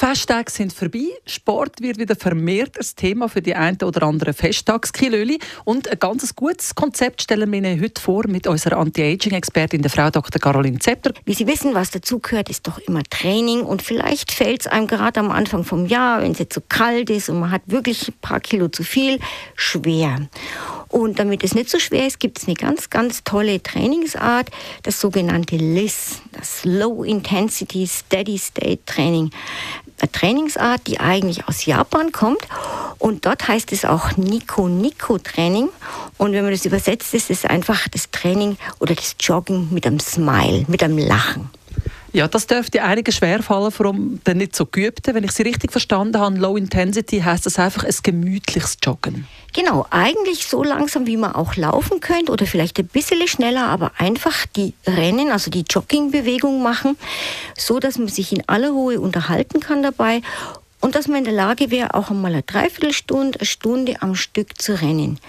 Festtage sind vorbei. Sport wird wieder vermehrt ein Thema für die einen oder anderen Festtagskilöli. Und ein ganz gutes Konzept stellen wir Ihnen heute vor mit unserer Anti-Aging-Expertin, der Frau Dr. Caroline Zepter. Wie Sie wissen, was dazugehört, ist doch immer Training. Und vielleicht fällt es einem gerade am Anfang vom Jahr, wenn es jetzt so kalt ist und man hat wirklich ein paar Kilo zu viel, schwer. Und damit es nicht so schwer ist, gibt es eine ganz, ganz tolle Trainingsart, das sogenannte LIS, das Low Intensity Steady State Training Trainingsart, die eigentlich aus Japan kommt. Und dort heißt es auch Nico-Nico-Training. Und wenn man das übersetzt, ist es einfach das Training oder das Joggen mit einem Smile, mit einem Lachen. Ja, das dürfte einigen schwerfallen, vor allem nicht so geübten. Wenn ich Sie richtig verstanden habe, Low Intensity heißt das einfach ein gemütliches Joggen. Genau, eigentlich so langsam, wie man auch laufen könnte oder vielleicht ein bisschen schneller, aber einfach die Rennen, also die Joggingbewegung machen, so dass man sich in aller Ruhe unterhalten kann dabei und dass man in der Lage wäre, auch einmal eine Dreiviertelstunde, eine Stunde am Stück zu rennen.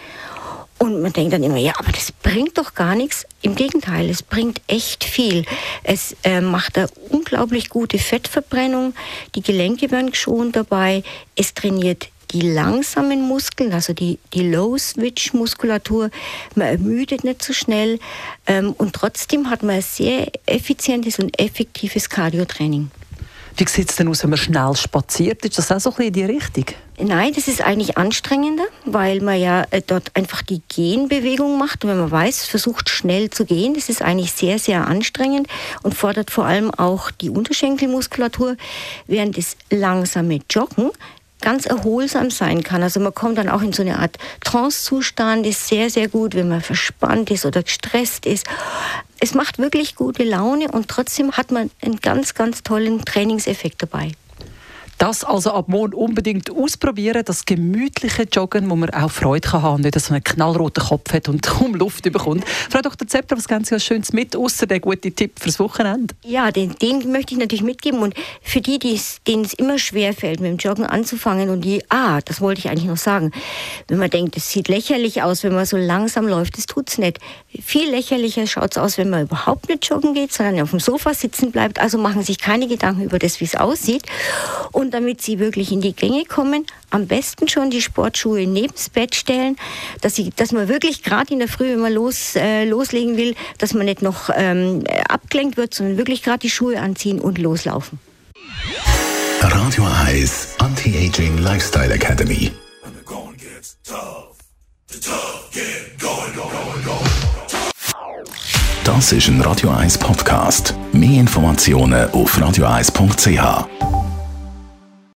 Und man denkt dann immer, ja, aber das bringt doch gar nichts. Im Gegenteil, es bringt echt viel. Es äh, macht eine unglaublich gute Fettverbrennung, die Gelenke werden geschont dabei, es trainiert die langsamen Muskeln, also die, die Low-Switch-Muskulatur, man ermüdet nicht so schnell ähm, und trotzdem hat man ein sehr effizientes und effektives Cardiotraining. Wie sieht es denn aus, wenn man schnell spaziert? Ist das auch so ein bisschen in die Richtung? Nein, das ist eigentlich anstrengender, weil man ja äh, dort einfach die Genbewegung macht. Und wenn man weiß, versucht schnell zu gehen, das ist eigentlich sehr, sehr anstrengend und fordert vor allem auch die Unterschenkelmuskulatur, während das langsame Joggen ganz erholsam sein kann. Also man kommt dann auch in so eine Art Trance-Zustand, ist sehr, sehr gut, wenn man verspannt ist oder gestresst ist. Es macht wirklich gute Laune und trotzdem hat man einen ganz, ganz tollen Trainingseffekt dabei. Das also ab morgen unbedingt ausprobieren, das gemütliche Joggen, wo man auch Freude kann haben, nicht so einen knallroten Kopf hat und kaum Luft bekommt. Frau Dr. Zepter, was ganz Schönes mit, außer der gute Tipp fürs Wochenende? Ja, den, den möchte ich natürlich mitgeben und für die, denen es immer schwer fällt, mit dem Joggen anzufangen und die, ah, das wollte ich eigentlich noch sagen, wenn man denkt, es sieht lächerlich aus, wenn man so langsam läuft, das tut es nicht. Viel lächerlicher schaut es aus, wenn man überhaupt nicht joggen geht, sondern auf dem Sofa sitzen bleibt, also machen sich keine Gedanken über das, wie es aussieht und damit sie wirklich in die Gänge kommen, am besten schon die Sportschuhe neben das Bett stellen, dass, sie, dass man wirklich gerade in der Früh, wenn man los, äh, loslegen will, dass man nicht noch ähm, abgelenkt wird, sondern wirklich gerade die Schuhe anziehen und loslaufen. Radio Eyes Anti-Aging Lifestyle Academy. Das ist ein Radio 1 Podcast. Mehr Informationen auf radio1.ch.